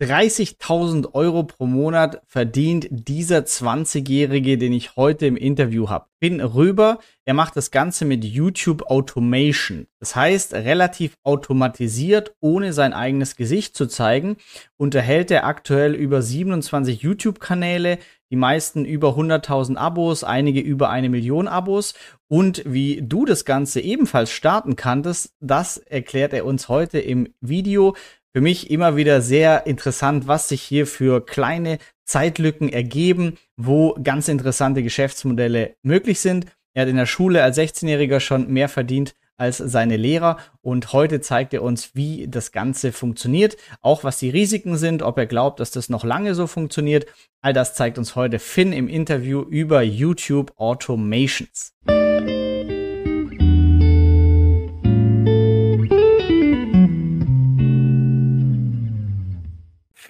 30.000 Euro pro Monat verdient dieser 20-Jährige, den ich heute im Interview habe. Bin Röber, er macht das Ganze mit YouTube Automation. Das heißt, relativ automatisiert, ohne sein eigenes Gesicht zu zeigen, unterhält er aktuell über 27 YouTube-Kanäle, die meisten über 100.000 Abos, einige über eine Million Abos. Und wie du das Ganze ebenfalls starten kanntest, das erklärt er uns heute im Video für mich immer wieder sehr interessant, was sich hier für kleine Zeitlücken ergeben, wo ganz interessante Geschäftsmodelle möglich sind. Er hat in der Schule als 16-Jähriger schon mehr verdient als seine Lehrer und heute zeigt er uns, wie das Ganze funktioniert, auch was die Risiken sind, ob er glaubt, dass das noch lange so funktioniert. All das zeigt uns heute Finn im Interview über YouTube Automations.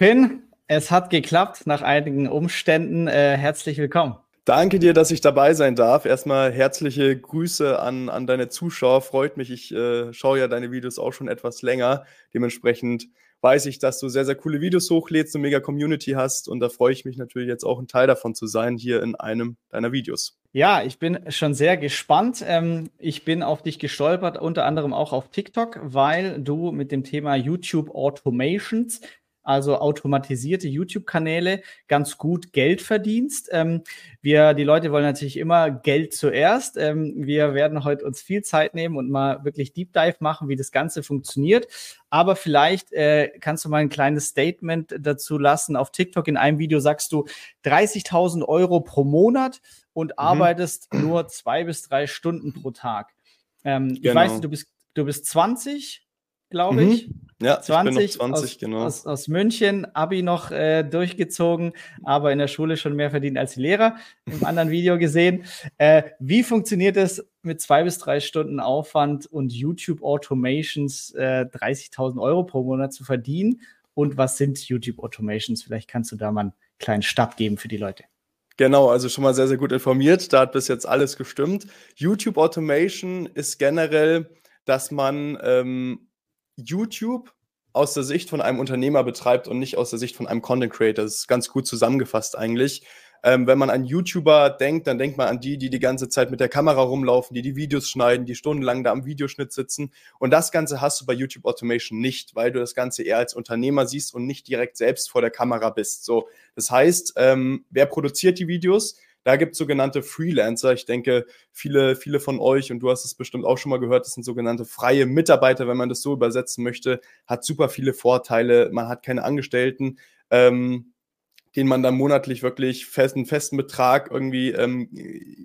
Finn, es hat geklappt nach einigen Umständen. Äh, herzlich willkommen. Danke dir, dass ich dabei sein darf. Erstmal herzliche Grüße an, an deine Zuschauer. Freut mich. Ich äh, schaue ja deine Videos auch schon etwas länger. Dementsprechend weiß ich, dass du sehr, sehr coole Videos hochlädst und mega Community hast. Und da freue ich mich natürlich jetzt auch ein Teil davon zu sein, hier in einem deiner Videos. Ja, ich bin schon sehr gespannt. Ähm, ich bin auf dich gestolpert, unter anderem auch auf TikTok, weil du mit dem Thema YouTube Automations also automatisierte YouTube-Kanäle, ganz gut Geld verdienst. Ähm, wir, die Leute wollen natürlich immer Geld zuerst. Ähm, wir werden heute uns viel Zeit nehmen und mal wirklich Deep Dive machen, wie das Ganze funktioniert. Aber vielleicht äh, kannst du mal ein kleines Statement dazu lassen. Auf TikTok in einem Video sagst du 30.000 Euro pro Monat und mhm. arbeitest nur zwei bis drei Stunden pro Tag. Ähm, genau. Ich weiß, du bist, du bist 20, glaube mhm. ich. Ja, 20, ich bin noch 20, aus, genau. Aus, aus München, Abi noch äh, durchgezogen, aber in der Schule schon mehr verdient als die Lehrer, im anderen Video gesehen. Äh, wie funktioniert es mit zwei bis drei Stunden Aufwand und YouTube Automations äh, 30.000 Euro pro Monat zu verdienen? Und was sind YouTube Automations? Vielleicht kannst du da mal einen kleinen Stab geben für die Leute. Genau, also schon mal sehr, sehr gut informiert. Da hat bis jetzt alles gestimmt. YouTube Automation ist generell, dass man ähm, YouTube aus der Sicht von einem Unternehmer betreibt und nicht aus der Sicht von einem Content Creator. Das ist ganz gut zusammengefasst eigentlich. Ähm, wenn man an YouTuber denkt, dann denkt man an die, die die ganze Zeit mit der Kamera rumlaufen, die die Videos schneiden, die stundenlang da am Videoschnitt sitzen. Und das Ganze hast du bei YouTube Automation nicht, weil du das Ganze eher als Unternehmer siehst und nicht direkt selbst vor der Kamera bist. So, das heißt, ähm, wer produziert die Videos? Da gibt es sogenannte Freelancer. Ich denke, viele, viele von euch, und du hast es bestimmt auch schon mal gehört, das sind sogenannte freie Mitarbeiter, wenn man das so übersetzen möchte, hat super viele Vorteile. Man hat keine Angestellten. Ähm, den man dann monatlich wirklich fest, einen festen Betrag irgendwie ähm,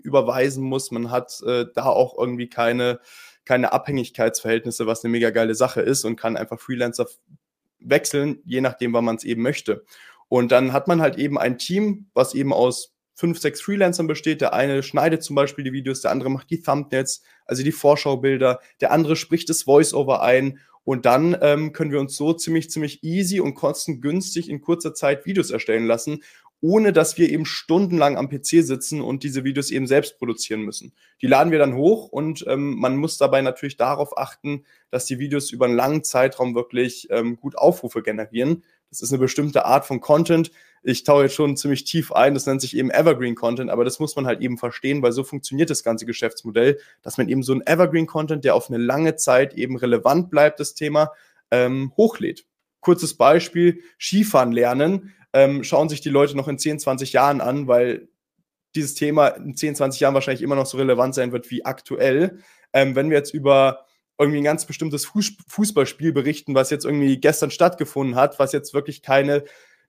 überweisen muss. Man hat äh, da auch irgendwie keine, keine Abhängigkeitsverhältnisse, was eine mega geile Sache ist und kann einfach Freelancer wechseln, je nachdem, wann man es eben möchte. Und dann hat man halt eben ein Team, was eben aus fünf, sechs Freelancern besteht. Der eine schneidet zum Beispiel die Videos, der andere macht die Thumbnails, also die Vorschaubilder, der andere spricht das Voiceover ein und dann ähm, können wir uns so ziemlich, ziemlich easy und kostengünstig in kurzer Zeit Videos erstellen lassen, ohne dass wir eben stundenlang am PC sitzen und diese Videos eben selbst produzieren müssen. Die laden wir dann hoch und ähm, man muss dabei natürlich darauf achten, dass die Videos über einen langen Zeitraum wirklich ähm, gut Aufrufe generieren. Das ist eine bestimmte Art von Content. Ich taue jetzt schon ziemlich tief ein, das nennt sich eben Evergreen Content, aber das muss man halt eben verstehen, weil so funktioniert das ganze Geschäftsmodell, dass man eben so ein Evergreen Content, der auf eine lange Zeit eben relevant bleibt, das Thema, ähm, hochlädt. Kurzes Beispiel, Skifahren lernen, ähm, schauen sich die Leute noch in 10, 20 Jahren an, weil dieses Thema in 10, 20 Jahren wahrscheinlich immer noch so relevant sein wird wie aktuell. Ähm, wenn wir jetzt über irgendwie ein ganz bestimmtes Fußballspiel berichten, was jetzt irgendwie gestern stattgefunden hat, was jetzt wirklich keine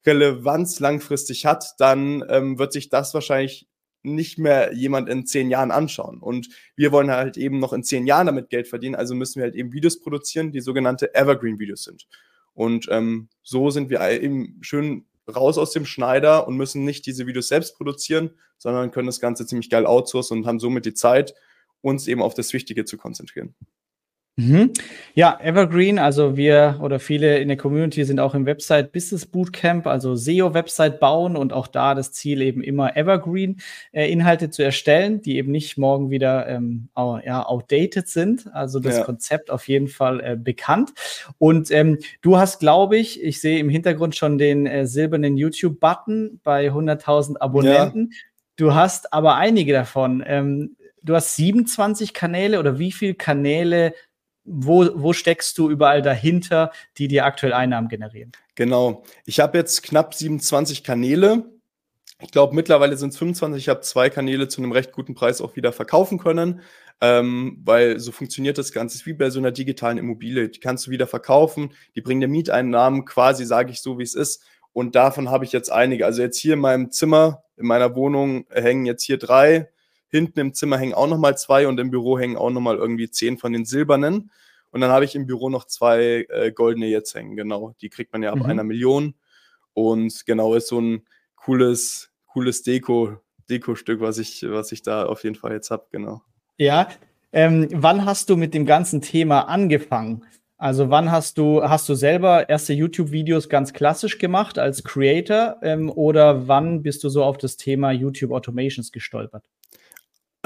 Relevanz langfristig hat, dann ähm, wird sich das wahrscheinlich nicht mehr jemand in zehn Jahren anschauen. Und wir wollen halt eben noch in zehn Jahren damit Geld verdienen, also müssen wir halt eben Videos produzieren, die sogenannte Evergreen-Videos sind. Und ähm, so sind wir eben schön raus aus dem Schneider und müssen nicht diese Videos selbst produzieren, sondern können das Ganze ziemlich geil outsourcen und haben somit die Zeit, uns eben auf das Wichtige zu konzentrieren. Mhm. Ja, Evergreen, also wir oder viele in der Community sind auch im Website Business Bootcamp, also SEO-Website bauen und auch da das Ziel eben immer Evergreen-Inhalte äh, zu erstellen, die eben nicht morgen wieder ähm, ja, outdated sind. Also das ja. Konzept auf jeden Fall äh, bekannt. Und ähm, du hast, glaube ich, ich sehe im Hintergrund schon den äh, silbernen YouTube-Button bei 100.000 Abonnenten. Ja. Du hast aber einige davon. Ähm, du hast 27 Kanäle oder wie viele Kanäle wo, wo steckst du überall dahinter, die dir aktuell Einnahmen generieren? Genau. Ich habe jetzt knapp 27 Kanäle. Ich glaube, mittlerweile sind es 25. Ich habe zwei Kanäle zu einem recht guten Preis auch wieder verkaufen können, ähm, weil so funktioniert das Ganze. wie bei so einer digitalen Immobilie. Die kannst du wieder verkaufen, die bringen dir Mieteinnahmen, quasi sage ich so, wie es ist. Und davon habe ich jetzt einige. Also jetzt hier in meinem Zimmer, in meiner Wohnung hängen jetzt hier drei Hinten im Zimmer hängen auch nochmal zwei und im Büro hängen auch nochmal irgendwie zehn von den silbernen. Und dann habe ich im Büro noch zwei äh, goldene jetzt hängen, genau. Die kriegt man ja ab mhm. einer Million. Und genau, ist so ein cooles, cooles Deko, Deko-Stück, was ich, was ich da auf jeden Fall jetzt habe, genau. Ja. Ähm, wann hast du mit dem ganzen Thema angefangen? Also wann hast du, hast du selber erste YouTube-Videos ganz klassisch gemacht als Creator ähm, oder wann bist du so auf das Thema YouTube Automations gestolpert?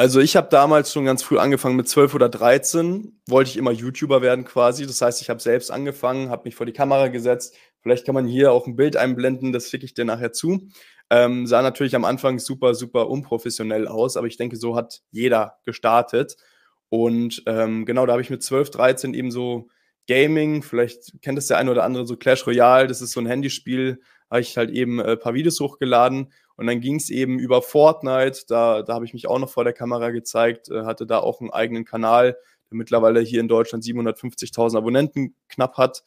Also ich habe damals schon ganz früh angefangen, mit 12 oder 13 wollte ich immer YouTuber werden quasi. Das heißt, ich habe selbst angefangen, habe mich vor die Kamera gesetzt. Vielleicht kann man hier auch ein Bild einblenden, das schicke ich dir nachher zu. Ähm, sah natürlich am Anfang super, super unprofessionell aus, aber ich denke, so hat jeder gestartet. Und ähm, genau, da habe ich mit 12, 13 eben so Gaming, vielleicht kennt es der eine oder andere, so Clash Royale, das ist so ein Handyspiel, habe ich halt eben ein äh, paar Videos hochgeladen und dann ging es eben über Fortnite, da, da habe ich mich auch noch vor der Kamera gezeigt, äh, hatte da auch einen eigenen Kanal, der mittlerweile hier in Deutschland 750.000 Abonnenten knapp hat.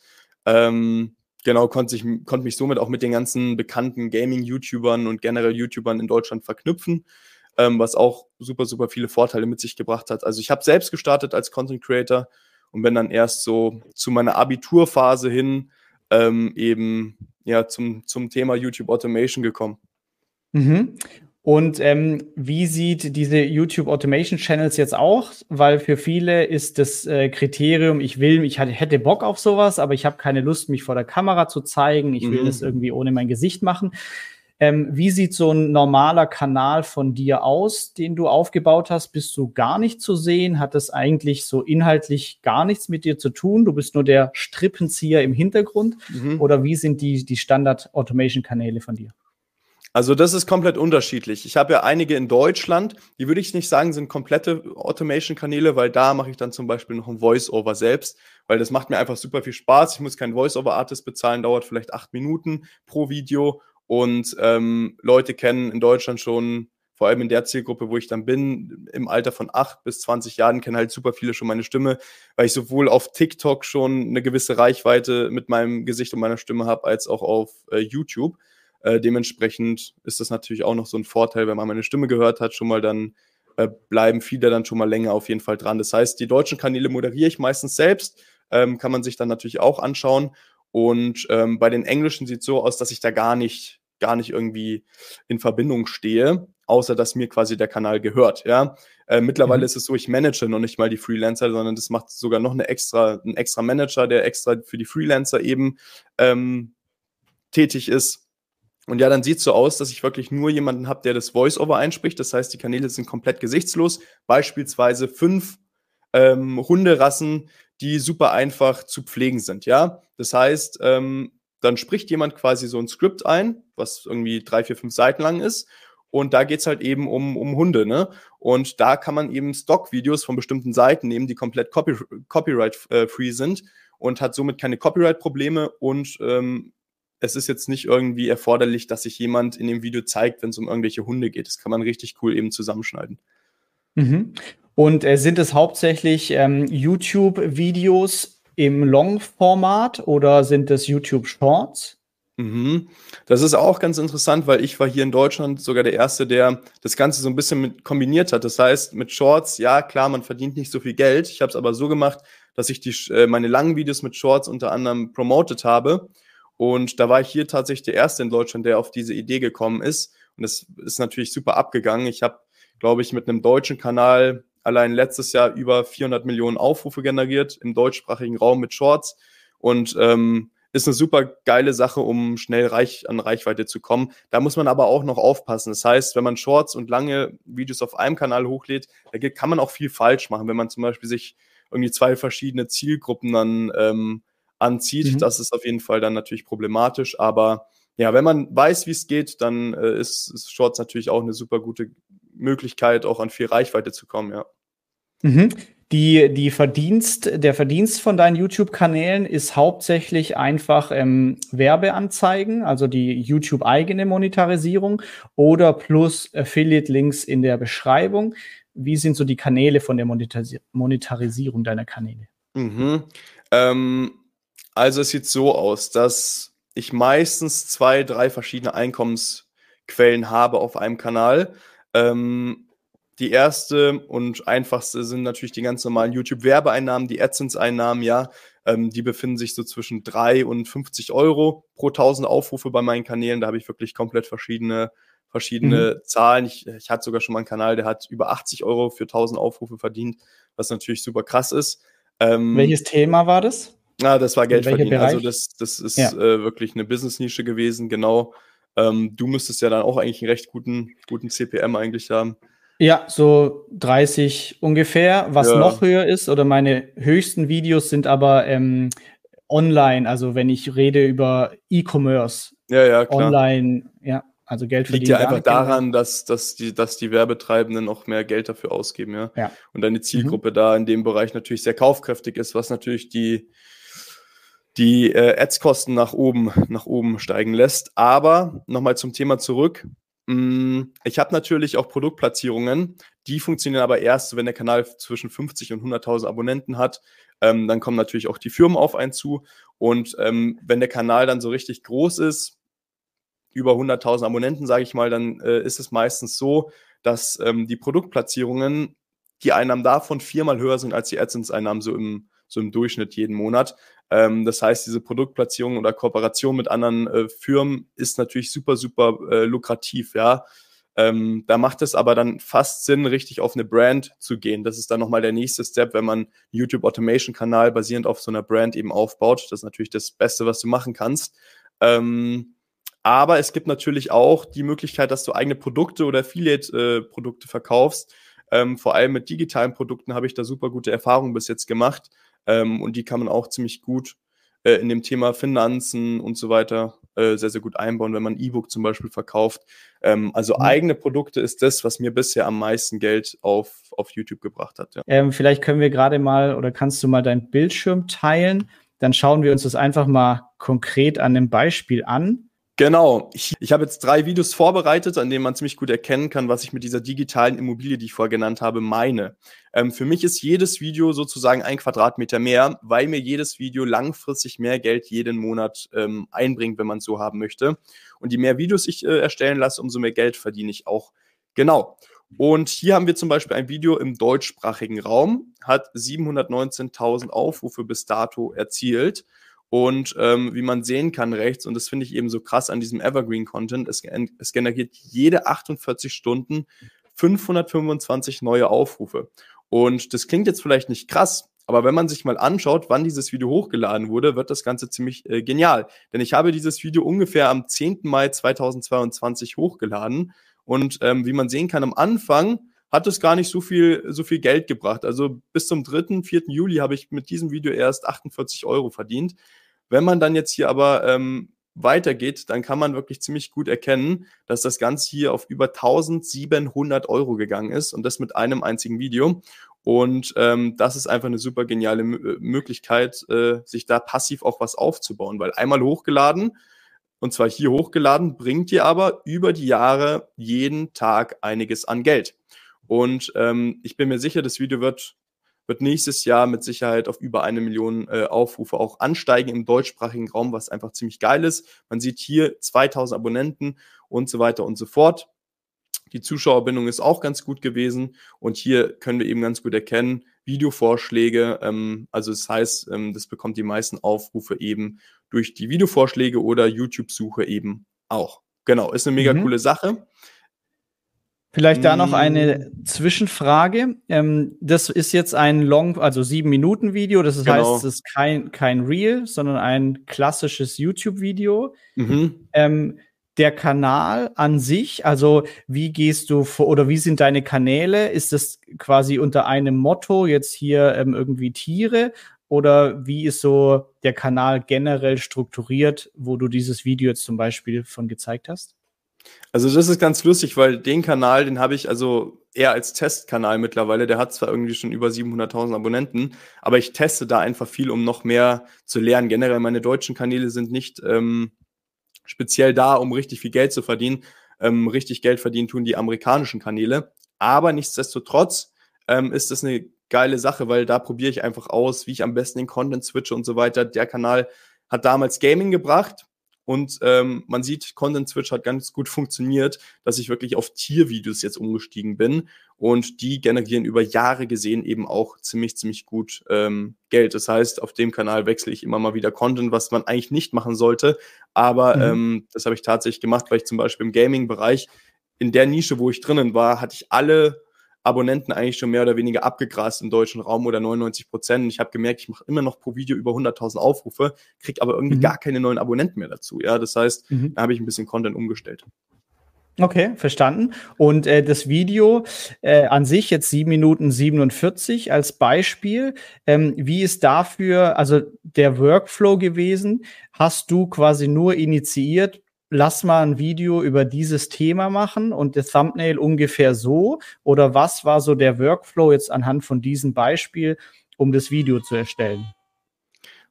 Ähm, genau, konnte, ich, konnte mich somit auch mit den ganzen bekannten Gaming-YouTubern und generell YouTubern in Deutschland verknüpfen, ähm, was auch super, super viele Vorteile mit sich gebracht hat. Also ich habe selbst gestartet als Content Creator und bin dann erst so zu meiner Abiturphase hin ähm, eben ja zum, zum Thema YouTube Automation gekommen. Mhm. Und ähm, wie sieht diese YouTube Automation Channels jetzt auch? Weil für viele ist das äh, Kriterium, ich will, ich hätte Bock auf sowas, aber ich habe keine Lust, mich vor der Kamera zu zeigen. Ich will mhm. das irgendwie ohne mein Gesicht machen. Ähm, wie sieht so ein normaler Kanal von dir aus, den du aufgebaut hast? Bist du gar nicht zu sehen? Hat das eigentlich so inhaltlich gar nichts mit dir zu tun? Du bist nur der Strippenzieher im Hintergrund? Mhm. Oder wie sind die, die Standard-Automation-Kanäle von dir? Also das ist komplett unterschiedlich. Ich habe ja einige in Deutschland, die würde ich nicht sagen, sind komplette Automation-Kanäle, weil da mache ich dann zum Beispiel noch ein Voice-Over selbst, weil das macht mir einfach super viel Spaß. Ich muss keinen Voice-Over-Artist bezahlen, dauert vielleicht acht Minuten pro Video und ähm, Leute kennen in Deutschland schon, vor allem in der Zielgruppe, wo ich dann bin, im Alter von acht bis zwanzig Jahren, kennen halt super viele schon meine Stimme, weil ich sowohl auf TikTok schon eine gewisse Reichweite mit meinem Gesicht und meiner Stimme habe, als auch auf äh, YouTube. Äh, dementsprechend ist das natürlich auch noch so ein Vorteil, wenn man meine Stimme gehört hat, schon mal dann äh, bleiben viele dann schon mal länger auf jeden Fall dran. Das heißt, die deutschen Kanäle moderiere ich meistens selbst, ähm, kann man sich dann natürlich auch anschauen. Und ähm, bei den englischen sieht es so aus, dass ich da gar nicht, gar nicht irgendwie in Verbindung stehe, außer dass mir quasi der Kanal gehört. Ja, äh, mittlerweile mhm. ist es so, ich manage noch nicht mal die Freelancer, sondern das macht sogar noch eine extra, ein extra Manager, der extra für die Freelancer eben ähm, tätig ist. Und ja, dann sieht es so aus, dass ich wirklich nur jemanden habe, der das Voice-Over einspricht. Das heißt, die Kanäle sind komplett gesichtslos. Beispielsweise fünf ähm, Hunderassen, die super einfach zu pflegen sind. Ja, das heißt, ähm, dann spricht jemand quasi so ein Skript ein, was irgendwie drei, vier, fünf Seiten lang ist. Und da geht es halt eben um, um Hunde, ne? Und da kann man eben Stock-Videos von bestimmten Seiten nehmen, die komplett copy copyright-free äh, sind und hat somit keine Copyright-Probleme und ähm, es ist jetzt nicht irgendwie erforderlich, dass sich jemand in dem Video zeigt, wenn es um irgendwelche Hunde geht. Das kann man richtig cool eben zusammenschneiden. Mhm. Und äh, sind es hauptsächlich ähm, YouTube-Videos im Long-Format oder sind es YouTube-Shorts? Mhm. Das ist auch ganz interessant, weil ich war hier in Deutschland sogar der Erste, der das Ganze so ein bisschen mit kombiniert hat. Das heißt, mit Shorts, ja klar, man verdient nicht so viel Geld. Ich habe es aber so gemacht, dass ich die, äh, meine langen Videos mit Shorts unter anderem promotet habe und da war ich hier tatsächlich der Erste in Deutschland, der auf diese Idee gekommen ist. Und das ist natürlich super abgegangen. Ich habe, glaube ich, mit einem deutschen Kanal allein letztes Jahr über 400 Millionen Aufrufe generiert im deutschsprachigen Raum mit Shorts und ähm, ist eine super geile Sache, um schnell reich, an Reichweite zu kommen. Da muss man aber auch noch aufpassen. Das heißt, wenn man Shorts und lange Videos auf einem Kanal hochlädt, da kann man auch viel falsch machen. Wenn man zum Beispiel sich irgendwie zwei verschiedene Zielgruppen dann ähm, anzieht, mhm. das ist auf jeden Fall dann natürlich problematisch. Aber ja, wenn man weiß, wie es geht, dann äh, ist, ist Shorts natürlich auch eine super gute Möglichkeit, auch an viel Reichweite zu kommen, ja. Mhm. Die, die Verdienst, der Verdienst von deinen YouTube-Kanälen ist hauptsächlich einfach ähm, Werbeanzeigen, also die YouTube-eigene Monetarisierung oder plus Affiliate-Links in der Beschreibung. Wie sind so die Kanäle von der Monetaris Monetarisierung deiner Kanäle? Mhm. Ähm, also es sieht so aus, dass ich meistens zwei, drei verschiedene Einkommensquellen habe auf einem Kanal. Ähm, die erste und einfachste sind natürlich die ganz normalen YouTube-Werbeeinnahmen, die AdSense-Einnahmen, ja. Ähm, die befinden sich so zwischen 3 und 50 Euro pro 1000 Aufrufe bei meinen Kanälen. Da habe ich wirklich komplett verschiedene, verschiedene mhm. Zahlen. Ich, ich hatte sogar schon mal einen Kanal, der hat über 80 Euro für 1000 Aufrufe verdient, was natürlich super krass ist. Ähm, Welches Thema war das? Ah, das war Geld verdienen. Also das, das ist ja. äh, wirklich eine Business-Nische gewesen, genau. Ähm, du müsstest ja dann auch eigentlich einen recht guten, guten CPM eigentlich haben. Ja, so 30 ungefähr. Was ja. noch höher ist, oder meine höchsten Videos sind aber ähm, online, also wenn ich rede über E-Commerce. Ja, ja, klar. Online, ja, also Geld verdienen. Liegt ja einfach daran, dass, dass, die, dass die Werbetreibenden noch mehr Geld dafür ausgeben, ja. ja. Und deine Zielgruppe mhm. da in dem Bereich natürlich sehr kaufkräftig ist, was natürlich die, die äh, Ads-Kosten nach oben, nach oben steigen lässt. Aber nochmal zum Thema zurück. Mm, ich habe natürlich auch Produktplatzierungen, die funktionieren aber erst, wenn der Kanal zwischen 50 und 100.000 Abonnenten hat. Ähm, dann kommen natürlich auch die Firmen auf einen zu. Und ähm, wenn der Kanal dann so richtig groß ist, über 100.000 Abonnenten, sage ich mal, dann äh, ist es meistens so, dass ähm, die Produktplatzierungen, die Einnahmen davon viermal höher sind als die AdSense-Einnahmen so im, so im Durchschnitt jeden Monat. Ähm, das heißt, diese Produktplatzierung oder Kooperation mit anderen äh, Firmen ist natürlich super, super äh, lukrativ, ja. Ähm, da macht es aber dann fast Sinn, richtig auf eine Brand zu gehen. Das ist dann nochmal der nächste Step, wenn man YouTube Automation Kanal basierend auf so einer Brand eben aufbaut. Das ist natürlich das Beste, was du machen kannst. Ähm, aber es gibt natürlich auch die Möglichkeit, dass du eigene Produkte oder Affiliate-Produkte äh, verkaufst. Ähm, vor allem mit digitalen Produkten habe ich da super gute Erfahrungen bis jetzt gemacht. Ähm, und die kann man auch ziemlich gut äh, in dem Thema Finanzen und so weiter äh, sehr, sehr gut einbauen, wenn man E-Book zum Beispiel verkauft. Ähm, also mhm. eigene Produkte ist das, was mir bisher am meisten Geld auf, auf YouTube gebracht hat. Ja. Ähm, vielleicht können wir gerade mal oder kannst du mal deinen Bildschirm teilen? Dann schauen wir uns das einfach mal konkret an einem Beispiel an. Genau. Ich, ich habe jetzt drei Videos vorbereitet, an denen man ziemlich gut erkennen kann, was ich mit dieser digitalen Immobilie, die ich vorher genannt habe, meine. Ähm, für mich ist jedes Video sozusagen ein Quadratmeter mehr, weil mir jedes Video langfristig mehr Geld jeden Monat ähm, einbringt, wenn man es so haben möchte. Und je mehr Videos ich äh, erstellen lasse, umso mehr Geld verdiene ich auch. Genau. Und hier haben wir zum Beispiel ein Video im deutschsprachigen Raum, hat 719.000 Aufrufe bis dato erzielt. Und ähm, wie man sehen kann rechts, und das finde ich eben so krass an diesem Evergreen-Content, es, es generiert jede 48 Stunden 525 neue Aufrufe. Und das klingt jetzt vielleicht nicht krass, aber wenn man sich mal anschaut, wann dieses Video hochgeladen wurde, wird das Ganze ziemlich äh, genial. Denn ich habe dieses Video ungefähr am 10. Mai 2022 hochgeladen. Und ähm, wie man sehen kann, am Anfang hat es gar nicht so viel, so viel Geld gebracht. Also bis zum 3., 4. Juli habe ich mit diesem Video erst 48 Euro verdient. Wenn man dann jetzt hier aber ähm, weitergeht, dann kann man wirklich ziemlich gut erkennen, dass das Ganze hier auf über 1700 Euro gegangen ist und das mit einem einzigen Video. Und ähm, das ist einfach eine super geniale M äh, Möglichkeit, äh, sich da passiv auch was aufzubauen, weil einmal hochgeladen, und zwar hier hochgeladen, bringt dir aber über die Jahre jeden Tag einiges an Geld. Und ähm, ich bin mir sicher, das Video wird wird nächstes Jahr mit Sicherheit auf über eine Million äh, Aufrufe auch ansteigen im deutschsprachigen Raum, was einfach ziemlich geil ist. Man sieht hier 2000 Abonnenten und so weiter und so fort. Die Zuschauerbindung ist auch ganz gut gewesen und hier können wir eben ganz gut erkennen, Videovorschläge, ähm, also das heißt, ähm, das bekommt die meisten Aufrufe eben durch die Videovorschläge oder YouTube-Suche eben auch. Genau, ist eine mega mhm. coole Sache. Vielleicht da noch eine mm. Zwischenfrage. Ähm, das ist jetzt ein Long, also sieben Minuten Video. Das genau. heißt, es ist kein, kein Reel, sondern ein klassisches YouTube-Video. Mhm. Ähm, der Kanal an sich, also wie gehst du vor oder wie sind deine Kanäle? Ist das quasi unter einem Motto jetzt hier ähm, irgendwie Tiere oder wie ist so der Kanal generell strukturiert, wo du dieses Video jetzt zum Beispiel von gezeigt hast? Also das ist ganz lustig, weil den Kanal, den habe ich also eher als Testkanal mittlerweile. Der hat zwar irgendwie schon über 700.000 Abonnenten, aber ich teste da einfach viel, um noch mehr zu lernen. Generell meine deutschen Kanäle sind nicht ähm, speziell da, um richtig viel Geld zu verdienen. Ähm, richtig Geld verdienen tun die amerikanischen Kanäle. Aber nichtsdestotrotz ähm, ist das eine geile Sache, weil da probiere ich einfach aus, wie ich am besten den Content switche und so weiter. Der Kanal hat damals Gaming gebracht und ähm, man sieht, Content Switch hat ganz gut funktioniert, dass ich wirklich auf Tiervideos jetzt umgestiegen bin. Und die generieren über Jahre gesehen eben auch ziemlich, ziemlich gut ähm, Geld. Das heißt, auf dem Kanal wechsle ich immer mal wieder Content, was man eigentlich nicht machen sollte. Aber mhm. ähm, das habe ich tatsächlich gemacht, weil ich zum Beispiel im Gaming-Bereich in der Nische, wo ich drinnen war, hatte ich alle Abonnenten eigentlich schon mehr oder weniger abgegrast im deutschen Raum oder 99 Prozent. Ich habe gemerkt, ich mache immer noch pro Video über 100.000 Aufrufe, kriege aber irgendwie mhm. gar keine neuen Abonnenten mehr dazu. Ja, das heißt, mhm. da habe ich ein bisschen Content umgestellt. Okay, verstanden. Und äh, das Video äh, an sich jetzt 7 Minuten 47 als Beispiel. Ähm, wie ist dafür, also der Workflow gewesen? Hast du quasi nur initiiert, lass mal ein Video über dieses Thema machen und das Thumbnail ungefähr so? Oder was war so der Workflow jetzt anhand von diesem Beispiel, um das Video zu erstellen?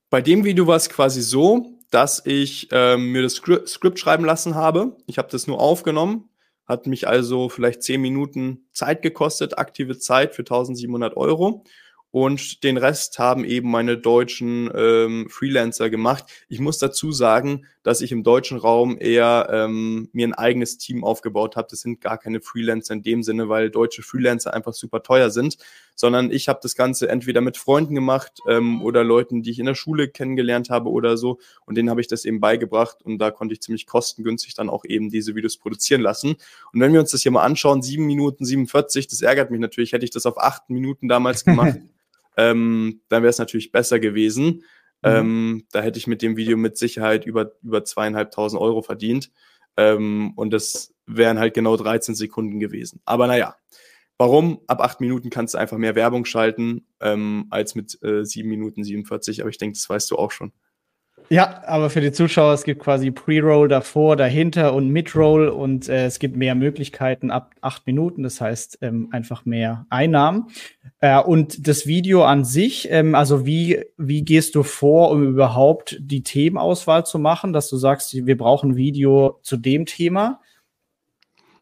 Bei dem Video war es quasi so, dass ich ähm, mir das Skript schreiben lassen habe. Ich habe das nur aufgenommen, hat mich also vielleicht zehn Minuten Zeit gekostet, aktive Zeit für 1700 Euro und den Rest haben eben meine deutschen ähm, Freelancer gemacht. Ich muss dazu sagen, dass ich im deutschen Raum eher ähm, mir ein eigenes Team aufgebaut habe. Das sind gar keine Freelancer in dem Sinne, weil deutsche Freelancer einfach super teuer sind, sondern ich habe das Ganze entweder mit Freunden gemacht ähm, oder Leuten, die ich in der Schule kennengelernt habe oder so. Und denen habe ich das eben beigebracht und da konnte ich ziemlich kostengünstig dann auch eben diese Videos produzieren lassen. Und wenn wir uns das hier mal anschauen, sieben Minuten 47, das ärgert mich natürlich, hätte ich das auf acht Minuten damals gemacht. ähm, dann wäre es natürlich besser gewesen. Mhm. Ähm, da hätte ich mit dem Video mit Sicherheit über, über zweieinhalbtausend Euro verdient. Ähm, und das wären halt genau 13 Sekunden gewesen. Aber naja, warum? Ab acht Minuten kannst du einfach mehr Werbung schalten ähm, als mit äh, 7 Minuten 47. Aber ich denke, das weißt du auch schon. Ja, aber für die Zuschauer, es gibt quasi Pre-Roll davor, dahinter und Mid-Roll und äh, es gibt mehr Möglichkeiten ab acht Minuten, das heißt ähm, einfach mehr Einnahmen. Äh, und das Video an sich, ähm, also wie, wie gehst du vor, um überhaupt die Themenauswahl zu machen, dass du sagst, wir brauchen Video zu dem Thema?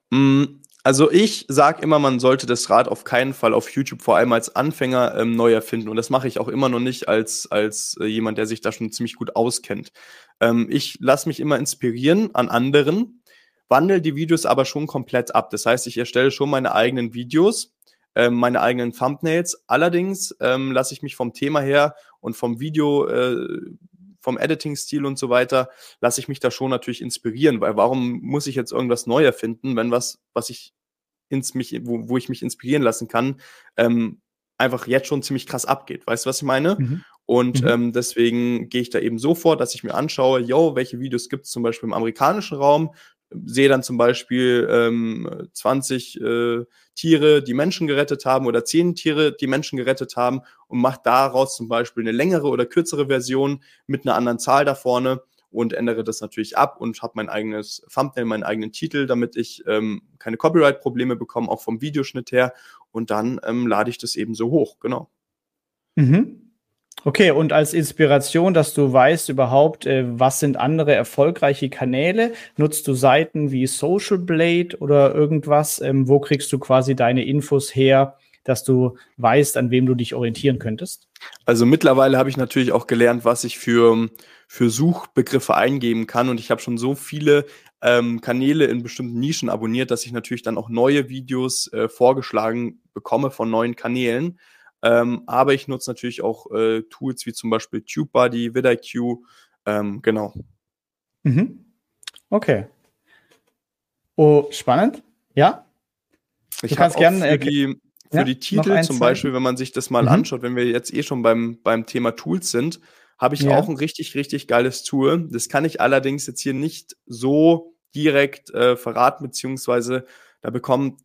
Mm, also ich sage immer, man sollte das Rad auf keinen Fall auf YouTube vor allem als Anfänger ähm, neu erfinden. Und das mache ich auch immer noch nicht als, als äh, jemand, der sich da schon ziemlich gut auskennt. Ähm, ich lasse mich immer inspirieren an anderen, wandle die Videos aber schon komplett ab. Das heißt, ich erstelle schon meine eigenen Videos, ähm, meine eigenen Thumbnails. Allerdings ähm, lasse ich mich vom Thema her und vom Video äh, vom Editing-Stil und so weiter, lasse ich mich da schon natürlich inspirieren, weil warum muss ich jetzt irgendwas neu erfinden, wenn was, was ich ins mich, wo, wo ich mich inspirieren lassen kann, ähm, einfach jetzt schon ziemlich krass abgeht. Weißt du, was ich meine? Mhm. Und mhm. ähm, deswegen gehe ich da eben so vor, dass ich mir anschaue, yo, welche Videos gibt es zum Beispiel im amerikanischen Raum, sehe dann zum Beispiel ähm, 20 äh, Tiere, die Menschen gerettet haben oder 10 Tiere, die Menschen gerettet haben und mache daraus zum Beispiel eine längere oder kürzere Version mit einer anderen Zahl da vorne und ändere das natürlich ab und habe mein eigenes Thumbnail, meinen eigenen Titel, damit ich ähm, keine Copyright-Probleme bekomme, auch vom Videoschnitt her. Und dann ähm, lade ich das eben so hoch, genau. Mhm. Okay, und als Inspiration, dass du weißt überhaupt, äh, was sind andere erfolgreiche Kanäle, nutzt du Seiten wie Social Blade oder irgendwas? Ähm, wo kriegst du quasi deine Infos her, dass du weißt, an wem du dich orientieren könntest? Also mittlerweile habe ich natürlich auch gelernt, was ich für, für Suchbegriffe eingeben kann. Und ich habe schon so viele ähm, Kanäle in bestimmten Nischen abonniert, dass ich natürlich dann auch neue Videos äh, vorgeschlagen bekomme von neuen Kanälen. Ähm, aber ich nutze natürlich auch äh, Tools wie zum Beispiel TubeBuddy, vidIQ, ähm, genau. Mhm. Okay. Oh, spannend. Ja? Ich habe gerne für die für ja, die Titel zum Beispiel, wenn man sich das mal mhm. anschaut, wenn wir jetzt eh schon beim, beim Thema Tools sind, habe ich ja. auch ein richtig, richtig geiles Tool. Das kann ich allerdings jetzt hier nicht so direkt äh, verraten, beziehungsweise da bekommt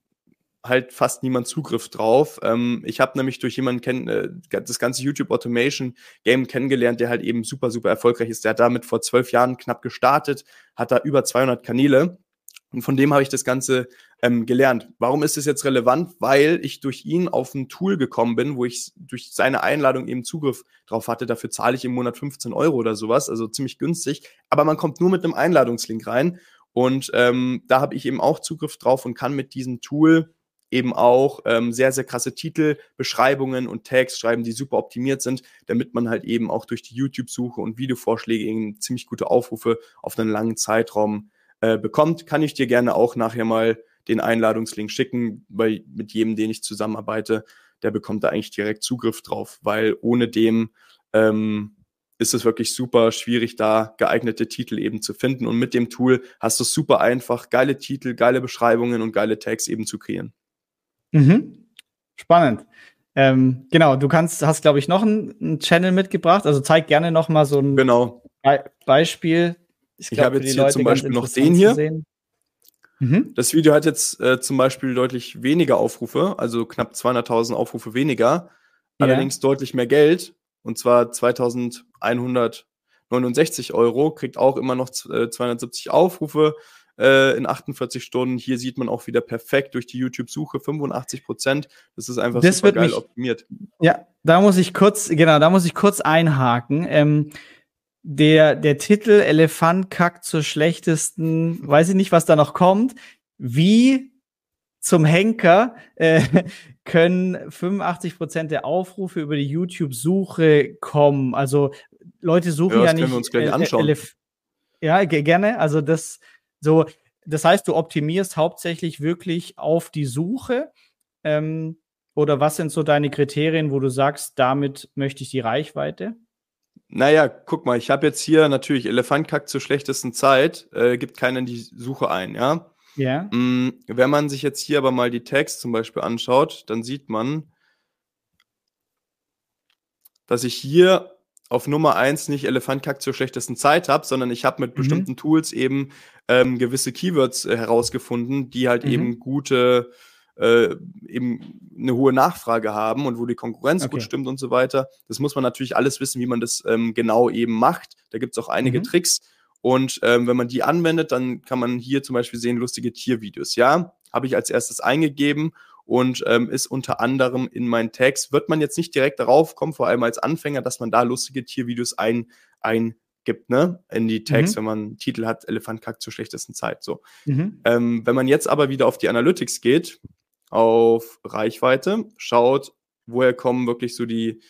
halt fast niemand Zugriff drauf. Ähm, ich habe nämlich durch jemanden kennen, äh, das ganze YouTube Automation Game kennengelernt, der halt eben super, super erfolgreich ist. Der hat damit vor zwölf Jahren knapp gestartet, hat da über 200 Kanäle und von dem habe ich das Ganze ähm, gelernt. Warum ist es jetzt relevant? Weil ich durch ihn auf ein Tool gekommen bin, wo ich durch seine Einladung eben Zugriff drauf hatte. Dafür zahle ich im Monat 15 Euro oder sowas, also ziemlich günstig. Aber man kommt nur mit einem Einladungslink rein. Und ähm, da habe ich eben auch Zugriff drauf und kann mit diesem Tool eben auch ähm, sehr, sehr krasse Titel, Beschreibungen und Tags schreiben, die super optimiert sind, damit man halt eben auch durch die YouTube-Suche und Videovorschläge eben ziemlich gute Aufrufe auf einen langen Zeitraum äh, bekommt. Kann ich dir gerne auch nachher mal den Einladungslink schicken, weil mit jedem, den ich zusammenarbeite, der bekommt da eigentlich direkt Zugriff drauf, weil ohne dem ähm, ist es wirklich super schwierig, da geeignete Titel eben zu finden. Und mit dem Tool hast du es super einfach, geile Titel, geile Beschreibungen und geile Tags eben zu kreieren. Mhm. Spannend. Ähm, genau, du kannst, hast, glaube ich, noch einen, Channel mitgebracht. Also zeig gerne noch mal so ein genau. Be Beispiel. Ich, ich habe jetzt hier Leute zum Beispiel noch den hier. Mhm. Das Video hat jetzt äh, zum Beispiel deutlich weniger Aufrufe, also knapp 200.000 Aufrufe weniger, ja. allerdings deutlich mehr Geld, und zwar 2.169 Euro, kriegt auch immer noch äh, 270 Aufrufe, äh, in 48 Stunden. Hier sieht man auch wieder perfekt durch die YouTube-Suche 85 Prozent. Das ist einfach das super geil mich, optimiert. Ja, da muss ich kurz, genau, da muss ich kurz einhaken. Ähm, der, der Titel Elefant kackt zur schlechtesten, weiß ich nicht, was da noch kommt. Wie zum Henker äh, können 85 Prozent der Aufrufe über die YouTube-Suche kommen. Also Leute suchen ja, ja nicht. Können wir uns gleich anschauen. Elef ja, gerne. Also das so, das heißt, du optimierst hauptsächlich wirklich auf die Suche. Ähm, oder was sind so deine Kriterien, wo du sagst, damit möchte ich die Reichweite? Naja, guck mal, ich habe jetzt hier natürlich Elefantkack zur schlechtesten Zeit, äh, gibt keiner in die Suche ein, ja? Ja. Mm, wenn man sich jetzt hier aber mal die Tags zum Beispiel anschaut, dann sieht man, dass ich hier auf Nummer eins nicht Elefantkack zur schlechtesten Zeit habe, sondern ich habe mit mhm. bestimmten Tools eben ähm, gewisse Keywords äh, herausgefunden, die halt mhm. eben gute, äh, eben eine hohe Nachfrage haben und wo die Konkurrenz okay. gut stimmt und so weiter. Das muss man natürlich alles wissen, wie man das ähm, genau eben macht. Da gibt es auch einige mhm. Tricks. Und ähm, wenn man die anwendet, dann kann man hier zum Beispiel sehen, lustige Tiervideos. Ja, habe ich als erstes eingegeben und ähm, ist unter anderem in meinen Tags. Wird man jetzt nicht direkt darauf kommen, vor allem als Anfänger, dass man da lustige Tiervideos ein, eingibt, ne? In die Tags, mhm. wenn man einen Titel hat, Elefant kackt zur schlechtesten Zeit. So. Mhm. Ähm, wenn man jetzt aber wieder auf die Analytics geht, auf Reichweite, schaut, woher kommen wirklich so die,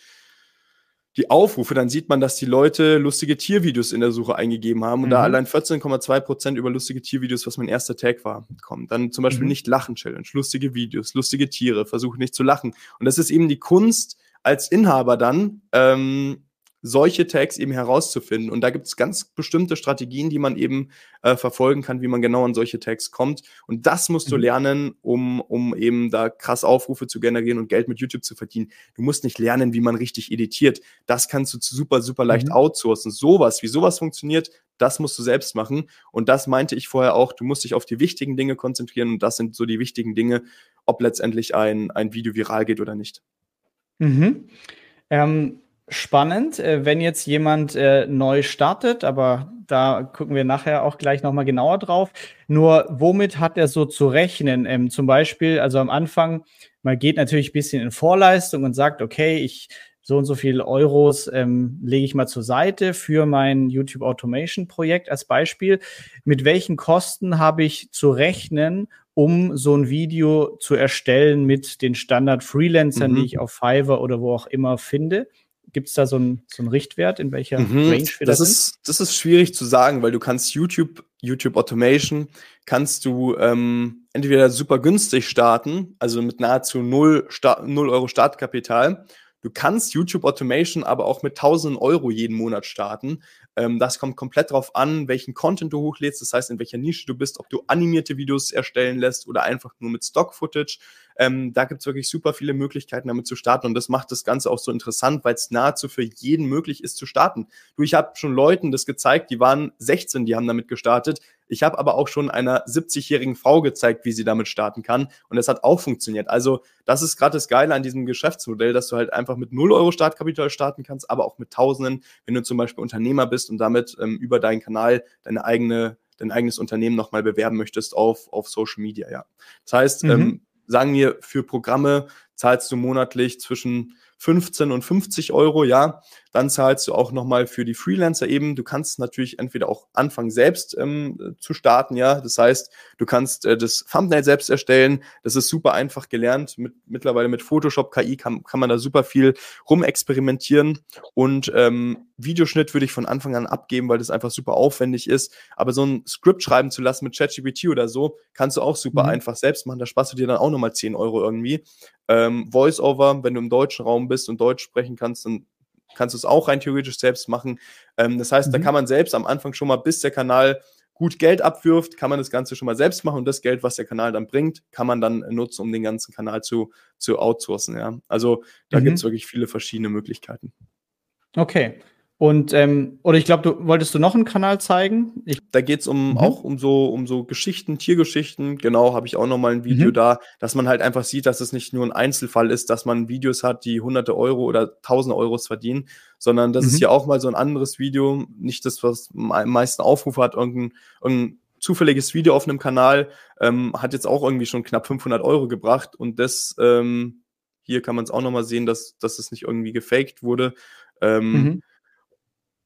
die Aufrufe, dann sieht man, dass die Leute lustige Tiervideos in der Suche eingegeben haben und mhm. da allein 14,2 Prozent über lustige Tiervideos, was mein erster Tag war, kommen. Dann zum Beispiel mhm. nicht Lachen Challenge, lustige Videos, lustige Tiere, versuche nicht zu lachen. Und das ist eben die Kunst als Inhaber dann, ähm, solche Tags eben herauszufinden. Und da gibt es ganz bestimmte Strategien, die man eben äh, verfolgen kann, wie man genau an solche Tags kommt. Und das musst mhm. du lernen, um, um eben da krass Aufrufe zu generieren und Geld mit YouTube zu verdienen. Du musst nicht lernen, wie man richtig editiert. Das kannst du super, super leicht mhm. outsourcen. Sowas, wie sowas funktioniert, das musst du selbst machen. Und das meinte ich vorher auch, du musst dich auf die wichtigen Dinge konzentrieren. Und das sind so die wichtigen Dinge, ob letztendlich ein, ein Video viral geht oder nicht. Mhm. Ähm spannend, äh, wenn jetzt jemand äh, neu startet, aber da gucken wir nachher auch gleich nochmal genauer drauf. Nur womit hat er so zu rechnen? Ähm, zum Beispiel, also am Anfang, man geht natürlich ein bisschen in Vorleistung und sagt, okay, ich so und so viele Euros ähm, lege ich mal zur Seite für mein YouTube Automation Projekt als Beispiel. Mit welchen Kosten habe ich zu rechnen, um so ein Video zu erstellen mit den Standard Freelancern, mhm. die ich auf Fiverr oder wo auch immer finde? Gibt es da so einen so Richtwert, in welcher mhm, Range wir das, das ist? Das ist schwierig zu sagen, weil du kannst YouTube, YouTube Automation, kannst du ähm, entweder super günstig starten, also mit nahezu null, Start, null Euro Startkapital. Du kannst YouTube Automation aber auch mit 1000 Euro jeden Monat starten. Ähm, das kommt komplett drauf an, welchen Content du hochlädst, das heißt, in welcher Nische du bist, ob du animierte Videos erstellen lässt oder einfach nur mit Stock-Footage. Ähm, da gibt's wirklich super viele Möglichkeiten, damit zu starten. Und das macht das Ganze auch so interessant, weil es nahezu für jeden möglich ist zu starten. Du, ich habe schon Leuten das gezeigt, die waren 16, die haben damit gestartet. Ich habe aber auch schon einer 70-jährigen Frau gezeigt, wie sie damit starten kann. Und das hat auch funktioniert. Also, das ist gerade das Geile an diesem Geschäftsmodell, dass du halt einfach mit 0 Euro Startkapital starten kannst, aber auch mit Tausenden, wenn du zum Beispiel Unternehmer bist und damit ähm, über deinen Kanal deine eigene dein eigenes Unternehmen nochmal bewerben möchtest auf, auf Social Media, ja. Das heißt, mhm. ähm, sagen wir, für Programme zahlst du monatlich zwischen 15 und 50 Euro, ja, dann zahlst du auch nochmal für die Freelancer eben. Du kannst natürlich entweder auch anfangen, selbst ähm, zu starten, ja. Das heißt, du kannst äh, das Thumbnail selbst erstellen. Das ist super einfach gelernt. Mit, mittlerweile mit Photoshop KI kann, kann man da super viel rumexperimentieren. Und ähm, Videoschnitt würde ich von Anfang an abgeben, weil das einfach super aufwendig ist. Aber so ein Skript schreiben zu lassen mit ChatGPT oder so, kannst du auch super mhm. einfach selbst machen. Da sparst du dir dann auch nochmal 10 Euro irgendwie. Ähm, Voice-Over, wenn du im deutschen Raum bist und Deutsch sprechen kannst, dann kannst du es auch rein theoretisch selbst machen. Ähm, das heißt, mhm. da kann man selbst am Anfang schon mal, bis der Kanal gut Geld abwirft, kann man das Ganze schon mal selbst machen und das Geld, was der Kanal dann bringt, kann man dann nutzen, um den ganzen Kanal zu, zu outsourcen. Ja? Also da mhm. gibt es wirklich viele verschiedene Möglichkeiten. Okay. Und ähm, oder ich glaube, du wolltest du noch einen Kanal zeigen? Ich da geht's um mhm. auch um so um so Geschichten, Tiergeschichten. Genau, habe ich auch noch mal ein Video mhm. da, dass man halt einfach sieht, dass es nicht nur ein Einzelfall ist, dass man Videos hat, die hunderte Euro oder tausende Euros verdienen, sondern das mhm. ist ja auch mal so ein anderes Video, nicht das, was am meisten Aufrufe hat, irgendein, irgendein zufälliges Video auf einem Kanal ähm, hat jetzt auch irgendwie schon knapp 500 Euro gebracht und das ähm, hier kann man es auch noch mal sehen, dass dass es nicht irgendwie gefaked wurde. Ähm, mhm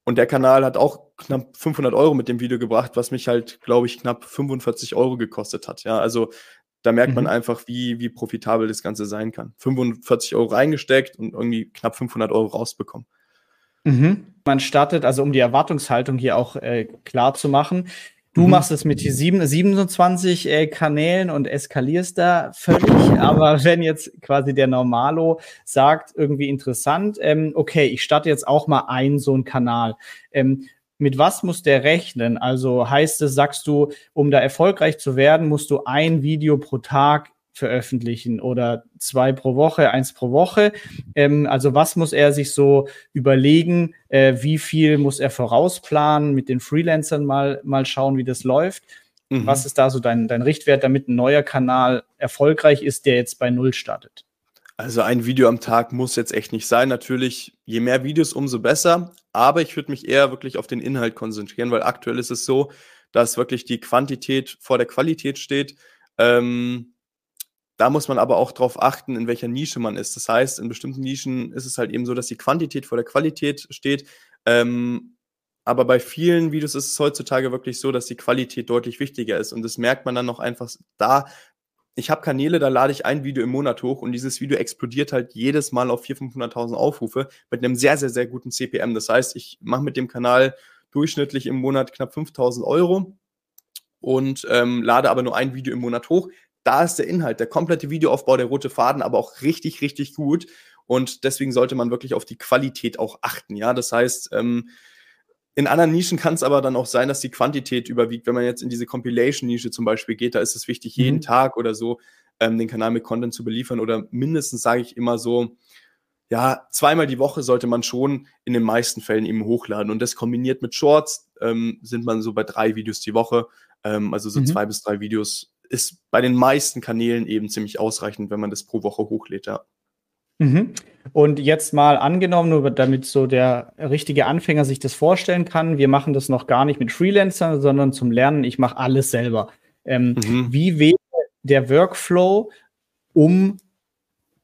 und der Kanal hat auch knapp 500 Euro mit dem Video gebracht, was mich halt, glaube ich, knapp 45 Euro gekostet hat. Ja, also da merkt mhm. man einfach, wie, wie profitabel das Ganze sein kann. 45 Euro reingesteckt und irgendwie knapp 500 Euro rausbekommen. Mhm. Man startet, also um die Erwartungshaltung hier auch äh, klar zu machen, Du mhm. machst es mit 7, 27 äh, Kanälen und eskalierst da völlig. Aber wenn jetzt quasi der Normalo sagt, irgendwie interessant, ähm, okay, ich starte jetzt auch mal ein so einen Kanal. Ähm, mit was muss der rechnen? Also heißt es, sagst du, um da erfolgreich zu werden, musst du ein Video pro Tag veröffentlichen oder zwei pro Woche, eins pro Woche. Ähm, also was muss er sich so überlegen? Äh, wie viel muss er vorausplanen? Mit den Freelancern mal, mal schauen, wie das läuft. Mhm. Was ist da so dein, dein Richtwert, damit ein neuer Kanal erfolgreich ist, der jetzt bei Null startet? Also ein Video am Tag muss jetzt echt nicht sein. Natürlich, je mehr Videos, umso besser. Aber ich würde mich eher wirklich auf den Inhalt konzentrieren, weil aktuell ist es so, dass wirklich die Quantität vor der Qualität steht. Ähm, da muss man aber auch darauf achten, in welcher Nische man ist. Das heißt, in bestimmten Nischen ist es halt eben so, dass die Quantität vor der Qualität steht. Ähm, aber bei vielen Videos ist es heutzutage wirklich so, dass die Qualität deutlich wichtiger ist. Und das merkt man dann noch einfach da. Ich habe Kanäle, da lade ich ein Video im Monat hoch und dieses Video explodiert halt jedes Mal auf 400.000, 500.000 Aufrufe mit einem sehr, sehr, sehr guten CPM. Das heißt, ich mache mit dem Kanal durchschnittlich im Monat knapp 5.000 Euro und ähm, lade aber nur ein Video im Monat hoch da ist der Inhalt, der komplette Videoaufbau, der rote Faden, aber auch richtig, richtig gut. Und deswegen sollte man wirklich auf die Qualität auch achten. Ja, das heißt, ähm, in anderen Nischen kann es aber dann auch sein, dass die Quantität überwiegt. Wenn man jetzt in diese Compilation-Nische zum Beispiel geht, da ist es wichtig, jeden mhm. Tag oder so ähm, den Kanal mit Content zu beliefern oder mindestens, sage ich immer so, ja, zweimal die Woche sollte man schon in den meisten Fällen eben hochladen. Und das kombiniert mit Shorts ähm, sind man so bei drei Videos die Woche. Ähm, also so mhm. zwei bis drei Videos ist bei den meisten Kanälen eben ziemlich ausreichend, wenn man das pro Woche hochlädt, ja. Mhm. Und jetzt mal angenommen, nur damit so der richtige Anfänger sich das vorstellen kann, wir machen das noch gar nicht mit Freelancern, sondern zum Lernen, ich mache alles selber. Ähm, mhm. Wie wäre der Workflow, um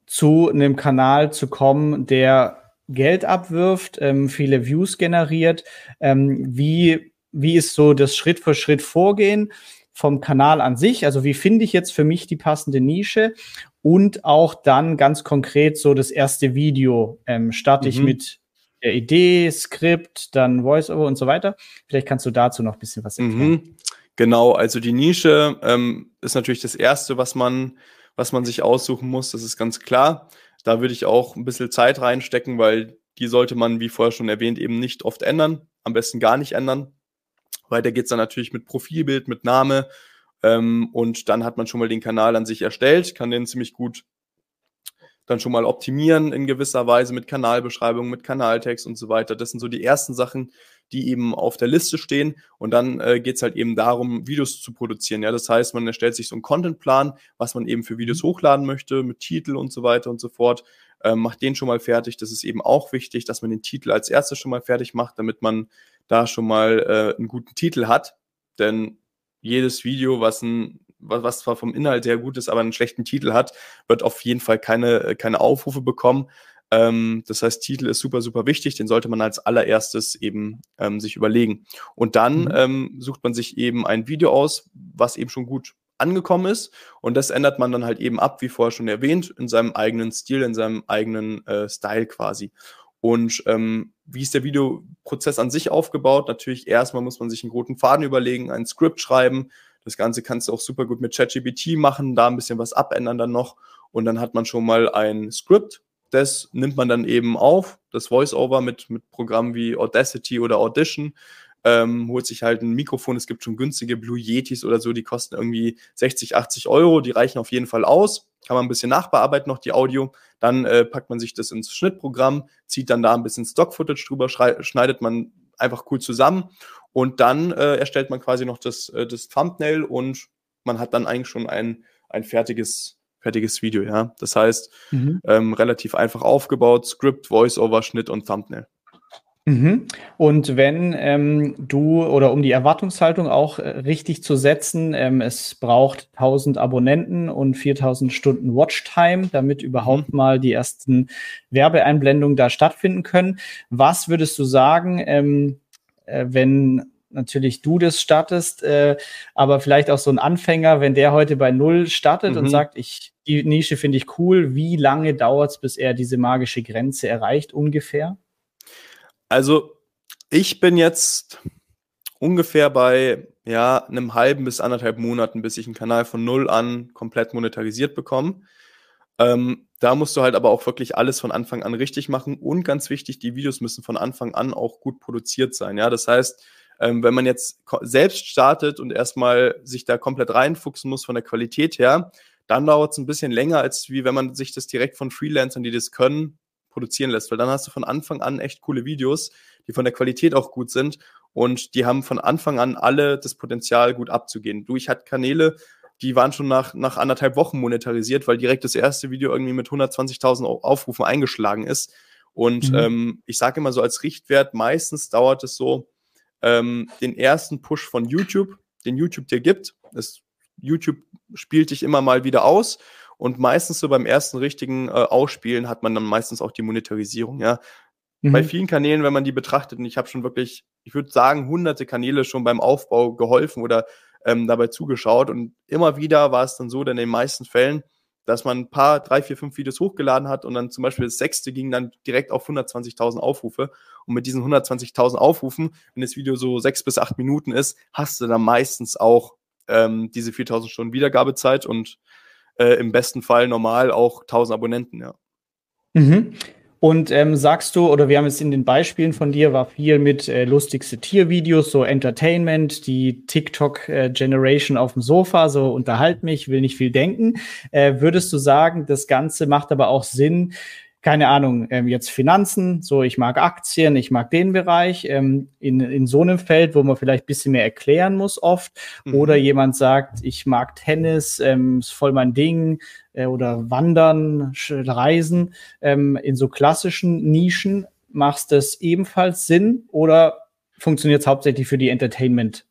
zu einem Kanal zu kommen, der Geld abwirft, ähm, viele Views generiert? Ähm, wie, wie ist so das Schritt für Schritt Vorgehen? Vom Kanal an sich. Also wie finde ich jetzt für mich die passende Nische und auch dann ganz konkret so das erste Video. Ähm, starte mhm. ich mit der Idee, Skript, dann Voiceover und so weiter. Vielleicht kannst du dazu noch ein bisschen was erklären. Mhm. Genau, also die Nische ähm, ist natürlich das erste, was man, was man sich aussuchen muss. Das ist ganz klar. Da würde ich auch ein bisschen Zeit reinstecken, weil Die sollte man, wie vorher schon erwähnt, eben nicht oft ändern. Am besten gar nicht ändern. Weiter geht's dann natürlich mit Profilbild, mit Name. Ähm, und dann hat man schon mal den Kanal an sich erstellt, kann den ziemlich gut dann schon mal optimieren in gewisser Weise mit Kanalbeschreibung, mit Kanaltext und so weiter. Das sind so die ersten Sachen, die eben auf der Liste stehen. Und dann äh, geht es halt eben darum, Videos zu produzieren. Ja, das heißt, man erstellt sich so einen Contentplan, was man eben für Videos mhm. hochladen möchte, mit Titel und so weiter und so fort. Ähm, macht den schon mal fertig. Das ist eben auch wichtig, dass man den Titel als erstes schon mal fertig macht, damit man da schon mal äh, einen guten Titel hat. Denn jedes Video, was ein was, zwar vom Inhalt her gut ist, aber einen schlechten Titel hat, wird auf jeden Fall keine, äh, keine Aufrufe bekommen. Ähm, das heißt, Titel ist super, super wichtig, den sollte man als allererstes eben ähm, sich überlegen. Und dann mhm. ähm, sucht man sich eben ein Video aus, was eben schon gut angekommen ist. Und das ändert man dann halt eben ab, wie vorher schon erwähnt, in seinem eigenen Stil, in seinem eigenen äh, Style quasi. Und ähm, wie ist der Videoprozess an sich aufgebaut? Natürlich erstmal muss man sich einen roten Faden überlegen, ein Skript schreiben, das Ganze kannst du auch super gut mit ChatGPT machen, da ein bisschen was abändern dann noch. Und dann hat man schon mal ein Script. Das nimmt man dann eben auf, das Voiceover mit, mit Programmen wie Audacity oder Audition. Ähm, holt sich halt ein Mikrofon. Es gibt schon günstige Blue Yetis oder so, die kosten irgendwie 60, 80 Euro. Die reichen auf jeden Fall aus. Kann man ein bisschen nachbearbeiten, noch die Audio. Dann äh, packt man sich das ins Schnittprogramm, zieht dann da ein bisschen Stock-Footage drüber, schneidet man einfach cool zusammen und dann äh, erstellt man quasi noch das, äh, das Thumbnail und man hat dann eigentlich schon ein, ein fertiges, fertiges Video, ja. Das heißt, mhm. ähm, relativ einfach aufgebaut, Script, Voice-Over, Schnitt und Thumbnail. Mhm. Und wenn ähm, du oder um die Erwartungshaltung auch äh, richtig zu setzen, ähm, es braucht 1000 Abonnenten und 4000 Stunden Watchtime, damit überhaupt mhm. mal die ersten Werbeeinblendungen da stattfinden können. Was würdest du sagen, ähm, äh, wenn natürlich du das startest, äh, aber vielleicht auch so ein Anfänger, wenn der heute bei Null startet mhm. und sagt, ich, die Nische finde ich cool, wie lange dauert es, bis er diese magische Grenze erreicht ungefähr? Also ich bin jetzt ungefähr bei ja, einem halben bis anderthalb Monaten, bis ich einen Kanal von Null an komplett monetarisiert bekomme. Ähm, da musst du halt aber auch wirklich alles von Anfang an richtig machen und ganz wichtig, die Videos müssen von Anfang an auch gut produziert sein. Ja, das heißt, ähm, wenn man jetzt selbst startet und erstmal sich da komplett reinfuchsen muss von der Qualität her, dann dauert es ein bisschen länger, als wie wenn man sich das direkt von Freelancern, die das können, produzieren lässt, weil dann hast du von Anfang an echt coole Videos, die von der Qualität auch gut sind und die haben von Anfang an alle das Potenzial, gut abzugehen. Du, ich hatte Kanäle, die waren schon nach, nach anderthalb Wochen monetarisiert, weil direkt das erste Video irgendwie mit 120.000 Aufrufen eingeschlagen ist. Und mhm. ähm, ich sage immer so als Richtwert, meistens dauert es so, ähm, den ersten Push von YouTube, den YouTube dir gibt. Das, YouTube spielt dich immer mal wieder aus und meistens so beim ersten richtigen äh, Ausspielen hat man dann meistens auch die Monetarisierung, ja. Mhm. Bei vielen Kanälen, wenn man die betrachtet, und ich habe schon wirklich, ich würde sagen, hunderte Kanäle schon beim Aufbau geholfen oder ähm, dabei zugeschaut. Und immer wieder war es dann so, denn in den meisten Fällen, dass man ein paar, drei, vier, fünf Videos hochgeladen hat und dann zum Beispiel das sechste ging dann direkt auf 120.000 Aufrufe. Und mit diesen 120.000 Aufrufen, wenn das Video so sechs bis acht Minuten ist, hast du dann meistens auch ähm, diese 4.000 Stunden Wiedergabezeit und äh, im besten Fall normal auch 1.000 Abonnenten, ja. Mhm. Und ähm, sagst du, oder wir haben es in den Beispielen von dir, war viel mit äh, lustigste Tiervideos, so Entertainment, die TikTok-Generation äh, auf dem Sofa, so unterhalt mich, will nicht viel denken. Äh, würdest du sagen, das Ganze macht aber auch Sinn, keine Ahnung, ähm, jetzt Finanzen, so ich mag Aktien, ich mag den Bereich, ähm, in, in so einem Feld, wo man vielleicht bisschen mehr erklären muss oft, mhm. oder jemand sagt, ich mag Tennis, ähm, ist voll mein Ding, äh, oder Wandern, Reisen, ähm, in so klassischen Nischen, machst das ebenfalls Sinn oder funktioniert es hauptsächlich für die Entertainment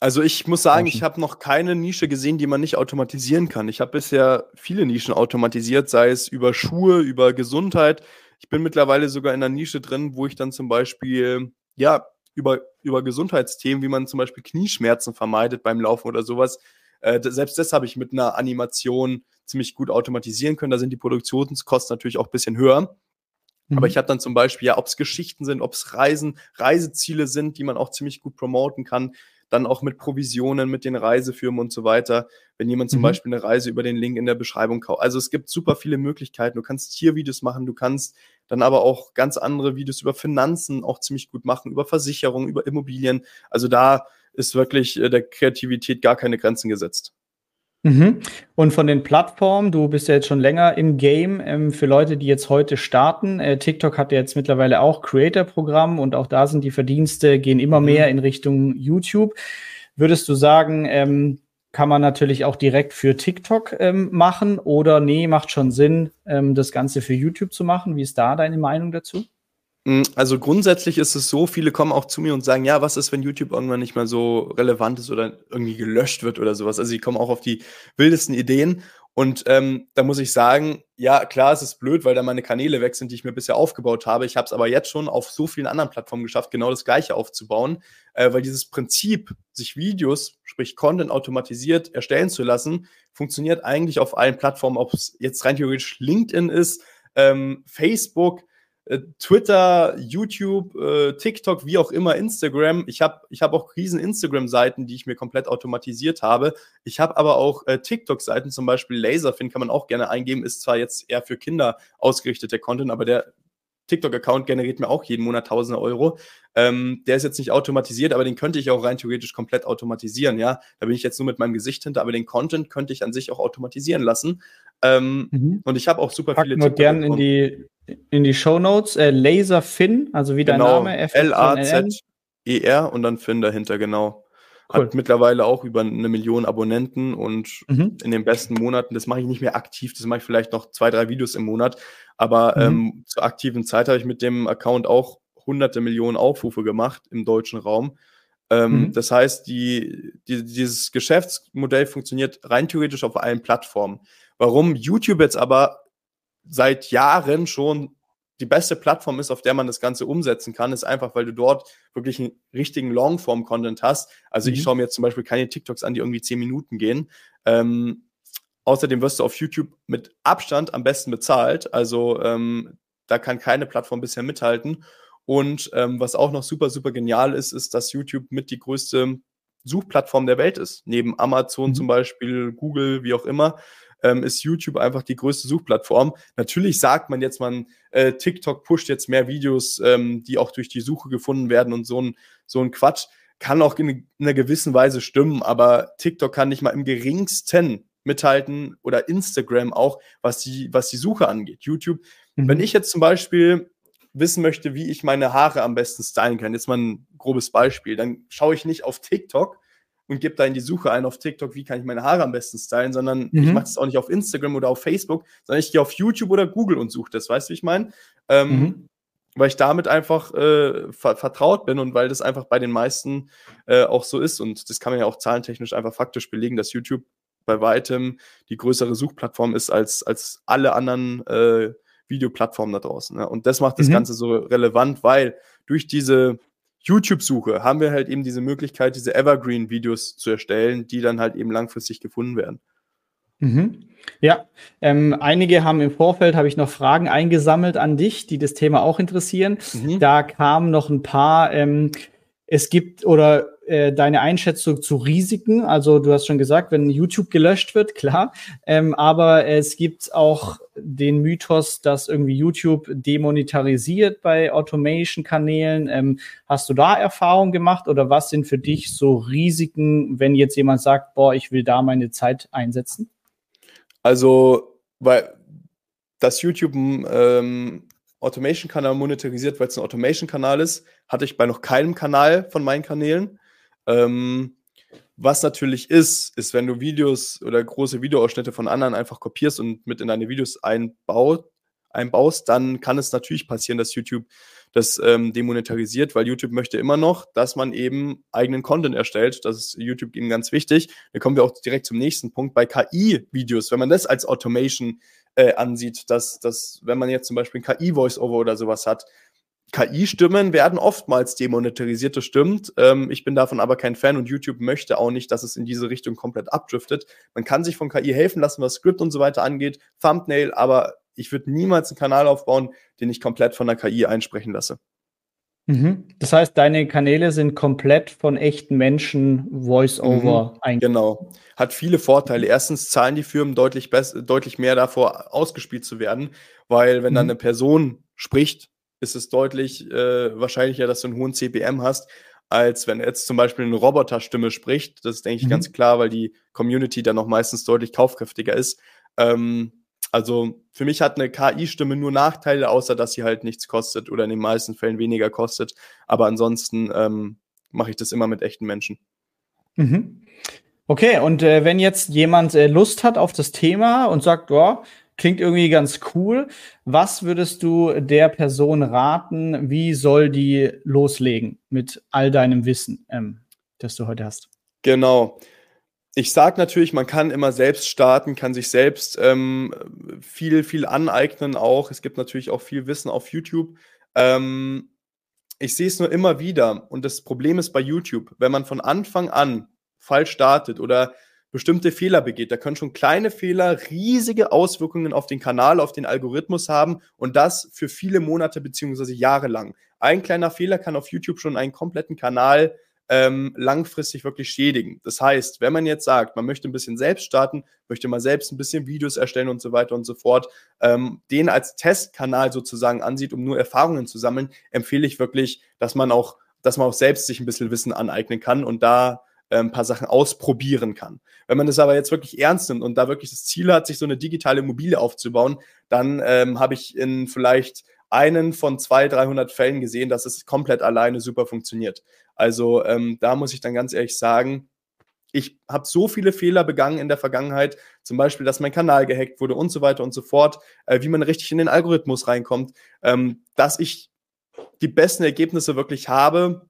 also ich muss sagen, ich habe noch keine Nische gesehen, die man nicht automatisieren kann. Ich habe bisher viele Nischen automatisiert, sei es über Schuhe, über Gesundheit. Ich bin mittlerweile sogar in einer Nische drin, wo ich dann zum Beispiel, ja, über, über Gesundheitsthemen, wie man zum Beispiel Knieschmerzen vermeidet beim Laufen oder sowas. Äh, selbst das habe ich mit einer Animation ziemlich gut automatisieren können. Da sind die Produktionskosten natürlich auch ein bisschen höher. Aber mhm. ich habe dann zum Beispiel, ja, ob es Geschichten sind, ob es Reisen, Reiseziele sind, die man auch ziemlich gut promoten kann dann auch mit Provisionen, mit den Reisefirmen und so weiter. Wenn jemand zum mhm. Beispiel eine Reise über den Link in der Beschreibung kauft. Also es gibt super viele Möglichkeiten. Du kannst Tiervideos machen, du kannst dann aber auch ganz andere Videos über Finanzen auch ziemlich gut machen, über Versicherungen, über Immobilien. Also da ist wirklich äh, der Kreativität gar keine Grenzen gesetzt. Mhm. Und von den Plattformen, du bist ja jetzt schon länger im Game, ähm, für Leute, die jetzt heute starten. Äh, TikTok hat ja jetzt mittlerweile auch Creator-Programm und auch da sind die Verdienste, gehen immer mhm. mehr in Richtung YouTube. Würdest du sagen, ähm, kann man natürlich auch direkt für TikTok ähm, machen oder nee, macht schon Sinn, ähm, das Ganze für YouTube zu machen? Wie ist da deine Meinung dazu? Hm, also grundsätzlich ist es so, viele kommen auch zu mir und sagen, ja, was ist, wenn YouTube irgendwann nicht mehr so relevant ist oder irgendwie gelöscht wird oder sowas. Also sie kommen auch auf die wildesten Ideen. Und ähm, da muss ich sagen, ja, klar, es ist blöd, weil da meine Kanäle weg sind, die ich mir bisher aufgebaut habe. Ich habe es aber jetzt schon auf so vielen anderen Plattformen geschafft, genau das gleiche aufzubauen, äh, weil dieses Prinzip, sich Videos, sprich Content automatisiert erstellen zu lassen, funktioniert eigentlich auf allen Plattformen, ob es jetzt rein theoretisch LinkedIn ist, ähm, Facebook, Twitter, YouTube, äh, TikTok, wie auch immer, Instagram. Ich habe ich hab auch riesen Instagram-Seiten, die ich mir komplett automatisiert habe. Ich habe aber auch äh, TikTok-Seiten, zum Beispiel Laserfin, kann man auch gerne eingeben, ist zwar jetzt eher für Kinder ausgerichteter Content, aber der TikTok-Account generiert mir auch jeden Monat tausende Euro. Ähm, der ist jetzt nicht automatisiert, aber den könnte ich auch rein theoretisch komplett automatisieren, ja. Da bin ich jetzt nur mit meinem Gesicht hinter, aber den Content könnte ich an sich auch automatisieren lassen. Ähm, mhm. Und ich habe auch super Pack viele nur gern in die, in die Show Notes. Äh, Laserfin, also wie genau. dein Name. L-A-Z-E-R und dann Fin dahinter, genau. Cool. Hat mittlerweile auch über eine Million Abonnenten und mhm. in den besten Monaten, das mache ich nicht mehr aktiv, das mache ich vielleicht noch zwei, drei Videos im Monat. Aber mhm. ähm, zur aktiven Zeit habe ich mit dem Account auch hunderte Millionen Aufrufe gemacht im deutschen Raum. Ähm, mhm. Das heißt, die, die, dieses Geschäftsmodell funktioniert rein theoretisch auf allen Plattformen. Warum YouTube jetzt aber seit Jahren schon die beste Plattform ist, auf der man das Ganze umsetzen kann, ist einfach, weil du dort wirklich einen richtigen Longform-Content hast. Also mhm. ich schaue mir jetzt zum Beispiel keine TikToks an, die irgendwie zehn Minuten gehen. Ähm, außerdem wirst du auf YouTube mit Abstand am besten bezahlt. Also ähm, da kann keine Plattform bisher mithalten. Und ähm, was auch noch super, super genial ist, ist, dass YouTube mit die größte Suchplattform der Welt ist. Neben Amazon mhm. zum Beispiel, Google, wie auch immer ähm, ist YouTube einfach die größte Suchplattform. Natürlich sagt man jetzt, man äh, TikTok pusht jetzt mehr Videos, ähm, die auch durch die Suche gefunden werden und so ein, so ein Quatsch. Kann auch in, in einer gewissen Weise stimmen, aber TikTok kann nicht mal im geringsten mithalten oder Instagram auch, was die, was die Suche angeht. YouTube, mhm. wenn ich jetzt zum Beispiel wissen möchte, wie ich meine Haare am besten stylen kann, jetzt mal ein grobes Beispiel, dann schaue ich nicht auf TikTok, und gebe da in die Suche ein auf TikTok, wie kann ich meine Haare am besten stylen, sondern mhm. ich mache das auch nicht auf Instagram oder auf Facebook, sondern ich gehe auf YouTube oder Google und suche das, weißt du, wie ich meine? Ähm, mhm. Weil ich damit einfach äh, ver vertraut bin und weil das einfach bei den meisten äh, auch so ist. Und das kann man ja auch zahlentechnisch einfach faktisch belegen, dass YouTube bei weitem die größere Suchplattform ist als, als alle anderen äh, Videoplattformen da draußen. Ne? Und das macht das mhm. Ganze so relevant, weil durch diese YouTube-Suche haben wir halt eben diese Möglichkeit, diese Evergreen-Videos zu erstellen, die dann halt eben langfristig gefunden werden. Mhm. Ja, ähm, einige haben im Vorfeld, habe ich noch Fragen eingesammelt an dich, die das Thema auch interessieren. Mhm. Da kamen noch ein paar, ähm, es gibt oder äh, deine Einschätzung zu Risiken. Also du hast schon gesagt, wenn YouTube gelöscht wird, klar. Ähm, aber es gibt auch den Mythos, dass irgendwie YouTube demonetarisiert bei Automation-Kanälen. Ähm, hast du da Erfahrung gemacht oder was sind für dich so Risiken, wenn jetzt jemand sagt, boah, ich will da meine Zeit einsetzen? Also, weil dass YouTube ähm, Automation-Kanal monetarisiert, weil es ein Automation-Kanal ist, hatte ich bei noch keinem Kanal von meinen Kanälen. Ähm, was natürlich ist, ist, wenn du Videos oder große Videoausschnitte von anderen einfach kopierst und mit in deine Videos einbaut, einbaust, dann kann es natürlich passieren, dass YouTube das ähm, demonetarisiert, weil YouTube möchte immer noch, dass man eben eigenen Content erstellt. Das ist YouTube ihnen ganz wichtig. Da kommen wir auch direkt zum nächsten Punkt. Bei KI-Videos, wenn man das als Automation äh, ansieht, dass, dass wenn man jetzt zum Beispiel ein KI-Voice-Over oder sowas hat, KI-Stimmen werden oftmals demonetarisiert, das stimmt. Ähm, ich bin davon aber kein Fan und YouTube möchte auch nicht, dass es in diese Richtung komplett abdriftet. Man kann sich von KI helfen lassen, was Script und so weiter angeht, Thumbnail, aber ich würde niemals einen Kanal aufbauen, den ich komplett von der KI einsprechen lasse. Mhm. Das heißt, deine Kanäle sind komplett von echten Menschen Voice-Over mhm, eingestellt. Genau. Hat viele Vorteile. Erstens zahlen die Firmen deutlich, deutlich mehr davor, ausgespielt zu werden, weil wenn mhm. dann eine Person spricht, ist es deutlich äh, wahrscheinlicher, dass du einen hohen CPM hast, als wenn jetzt zum Beispiel eine Roboterstimme spricht. Das ist, denke ich, mhm. ganz klar, weil die Community dann noch meistens deutlich kaufkräftiger ist. Ähm, also für mich hat eine KI-Stimme nur Nachteile, außer dass sie halt nichts kostet oder in den meisten Fällen weniger kostet. Aber ansonsten ähm, mache ich das immer mit echten Menschen. Mhm. Okay, und äh, wenn jetzt jemand äh, Lust hat auf das Thema und sagt, ja, klingt irgendwie ganz cool, was würdest du der Person raten, wie soll die loslegen mit all deinem Wissen, ähm, das du heute hast? Genau ich sage natürlich, man kann immer selbst starten, kann sich selbst ähm, viel, viel aneignen auch. Es gibt natürlich auch viel Wissen auf YouTube. Ähm, ich sehe es nur immer wieder und das Problem ist bei YouTube, wenn man von Anfang an falsch startet oder bestimmte Fehler begeht, da können schon kleine Fehler riesige Auswirkungen auf den Kanal, auf den Algorithmus haben und das für viele Monate beziehungsweise Jahre lang. Ein kleiner Fehler kann auf YouTube schon einen kompletten Kanal ähm, langfristig wirklich schädigen. Das heißt, wenn man jetzt sagt, man möchte ein bisschen selbst starten, möchte mal selbst ein bisschen Videos erstellen und so weiter und so fort, ähm, den als Testkanal sozusagen ansieht, um nur Erfahrungen zu sammeln, empfehle ich wirklich, dass man auch, dass man auch selbst sich ein bisschen Wissen aneignen kann und da ein paar Sachen ausprobieren kann. Wenn man das aber jetzt wirklich ernst nimmt und da wirklich das Ziel hat, sich so eine digitale Immobilie aufzubauen, dann ähm, habe ich in vielleicht einen von zwei, 300 Fällen gesehen, dass es komplett alleine super funktioniert. Also ähm, da muss ich dann ganz ehrlich sagen, ich habe so viele Fehler begangen in der Vergangenheit, zum Beispiel, dass mein Kanal gehackt wurde und so weiter und so fort, äh, wie man richtig in den Algorithmus reinkommt, ähm, dass ich die besten Ergebnisse wirklich habe,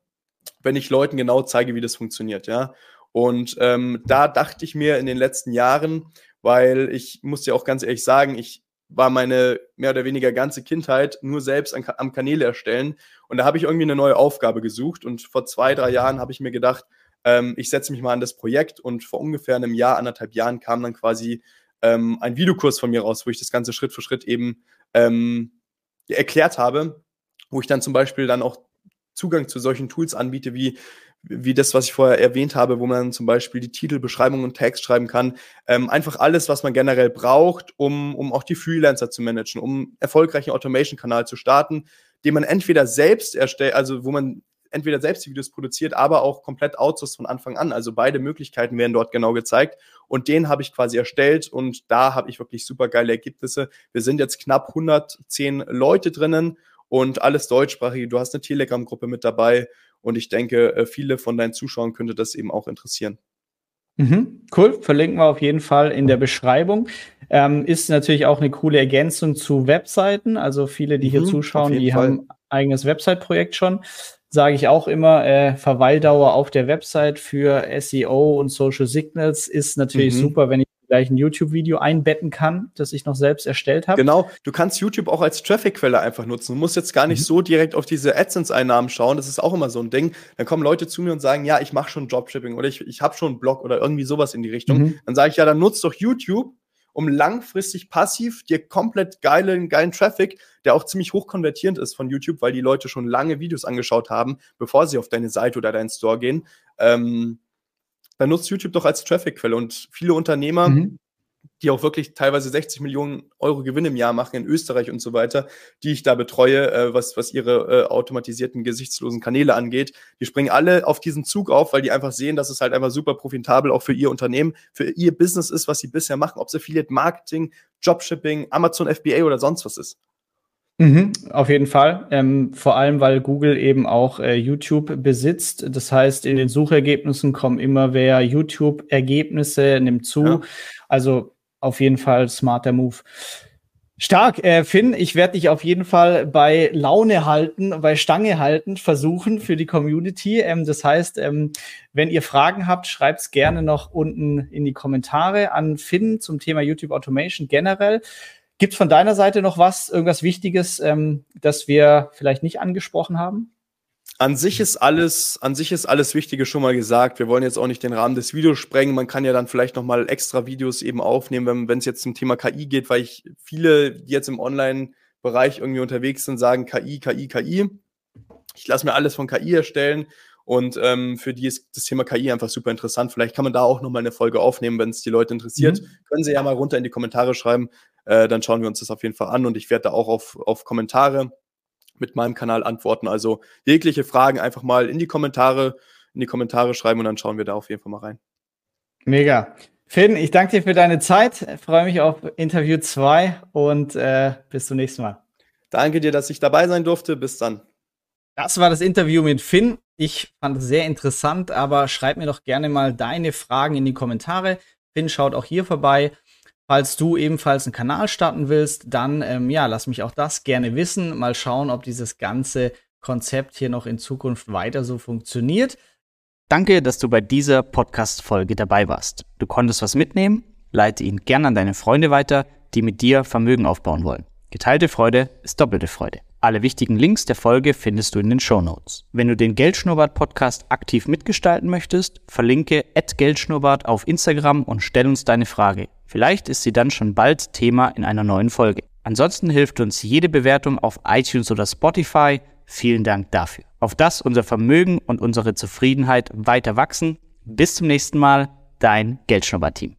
wenn ich Leuten genau zeige, wie das funktioniert, ja. Und ähm, da dachte ich mir in den letzten Jahren, weil ich muss ja auch ganz ehrlich sagen, ich war meine mehr oder weniger ganze Kindheit nur selbst an, am Kanäle erstellen. Und da habe ich irgendwie eine neue Aufgabe gesucht. Und vor zwei, drei Jahren habe ich mir gedacht, ähm, ich setze mich mal an das Projekt. Und vor ungefähr einem Jahr, anderthalb Jahren kam dann quasi ähm, ein Videokurs von mir raus, wo ich das Ganze Schritt für Schritt eben ähm, erklärt habe, wo ich dann zum Beispiel dann auch Zugang zu solchen Tools anbiete, wie wie das, was ich vorher erwähnt habe, wo man zum Beispiel die Titel, Beschreibung und Text schreiben kann. Ähm, einfach alles, was man generell braucht, um, um auch die Freelancer zu managen, um erfolgreichen Automation-Kanal zu starten, den man entweder selbst erstellt, also wo man entweder selbst die Videos produziert, aber auch komplett outsourced von Anfang an. Also beide Möglichkeiten werden dort genau gezeigt. Und den habe ich quasi erstellt und da habe ich wirklich super geile Ergebnisse. Wir sind jetzt knapp 110 Leute drinnen und alles deutschsprachig. Du hast eine Telegram-Gruppe mit dabei und ich denke, äh, viele von deinen Zuschauern könnte das eben auch interessieren. Mhm, cool, verlinken wir auf jeden Fall in der Beschreibung. Ähm, ist natürlich auch eine coole Ergänzung zu Webseiten. Also viele, die hier mhm, zuschauen, die Fall. haben eigenes Website-Projekt schon. Sage ich auch immer, äh, Verweildauer auf der Website für SEO und Social Signals ist natürlich mhm. super, wenn ich gleich ein YouTube-Video einbetten kann, das ich noch selbst erstellt habe. Genau, du kannst YouTube auch als Traffic-Quelle einfach nutzen. Du musst jetzt gar nicht mhm. so direkt auf diese AdSense-Einnahmen schauen. Das ist auch immer so ein Ding. Dann kommen Leute zu mir und sagen, ja, ich mache schon Dropshipping oder ich, ich habe schon einen Blog oder irgendwie sowas in die Richtung. Mhm. Dann sage ich, ja, dann nutzt doch YouTube, um langfristig passiv dir komplett geilen, geilen Traffic, der auch ziemlich hoch konvertierend ist von YouTube, weil die Leute schon lange Videos angeschaut haben, bevor sie auf deine Seite oder deinen Store gehen. Ähm, dann nutzt YouTube doch als Traffic-Quelle. Und viele Unternehmer, mhm. die auch wirklich teilweise 60 Millionen Euro Gewinn im Jahr machen in Österreich und so weiter, die ich da betreue, äh, was, was ihre äh, automatisierten, gesichtslosen Kanäle angeht, die springen alle auf diesen Zug auf, weil die einfach sehen, dass es halt einfach super profitabel auch für ihr Unternehmen, für ihr Business ist, was sie bisher machen, ob es Affiliate Marketing, Dropshipping, Amazon FBA oder sonst was ist. Mhm, auf jeden Fall. Ähm, vor allem, weil Google eben auch äh, YouTube besitzt. Das heißt, in den Suchergebnissen kommen immer mehr YouTube-Ergebnisse, nimmt zu. Ja. Also auf jeden Fall smarter Move. Stark, äh, Finn. Ich werde dich auf jeden Fall bei Laune halten, bei Stange halten, versuchen für die Community. Ähm, das heißt, ähm, wenn ihr Fragen habt, schreibt's gerne noch unten in die Kommentare an Finn zum Thema YouTube Automation generell. Gibt es von deiner Seite noch was, irgendwas Wichtiges, ähm, das wir vielleicht nicht angesprochen haben? An sich ist alles, an sich ist alles Wichtige schon mal gesagt. Wir wollen jetzt auch nicht den Rahmen des Videos sprengen. Man kann ja dann vielleicht noch mal extra Videos eben aufnehmen, wenn es jetzt zum Thema KI geht, weil ich viele, die jetzt im Online-Bereich irgendwie unterwegs sind, sagen KI, KI, KI. Ich lasse mir alles von KI erstellen und ähm, für die ist das Thema KI einfach super interessant. Vielleicht kann man da auch nochmal eine Folge aufnehmen, wenn es die Leute interessiert. Mhm. Können Sie ja mal runter in die Kommentare schreiben. Äh, dann schauen wir uns das auf jeden Fall an und ich werde da auch auf, auf Kommentare mit meinem Kanal antworten. Also jegliche Fragen einfach mal in die Kommentare, in die Kommentare schreiben und dann schauen wir da auf jeden Fall mal rein. Mega. Finn, ich danke dir für deine Zeit. Ich freue mich auf Interview 2 und äh, bis zum nächsten Mal. Danke dir, dass ich dabei sein durfte. Bis dann. Das war das Interview mit Finn. Ich fand es sehr interessant, aber schreib mir doch gerne mal deine Fragen in die Kommentare. Finn schaut auch hier vorbei. Falls du ebenfalls einen Kanal starten willst, dann ähm, ja, lass mich auch das gerne wissen. Mal schauen, ob dieses ganze Konzept hier noch in Zukunft weiter so funktioniert. Danke, dass du bei dieser Podcast-Folge dabei warst. Du konntest was mitnehmen? Leite ihn gerne an deine Freunde weiter, die mit dir Vermögen aufbauen wollen. Geteilte Freude ist doppelte Freude. Alle wichtigen Links der Folge findest du in den Show Notes. Wenn du den Geldschnurrbart Podcast aktiv mitgestalten möchtest, verlinke @geldschnurrbart auf Instagram und stell uns deine Frage. Vielleicht ist sie dann schon bald Thema in einer neuen Folge. Ansonsten hilft uns jede Bewertung auf iTunes oder Spotify. Vielen Dank dafür. Auf das unser Vermögen und unsere Zufriedenheit weiter wachsen. Bis zum nächsten Mal, dein Geldschnurrbart Team.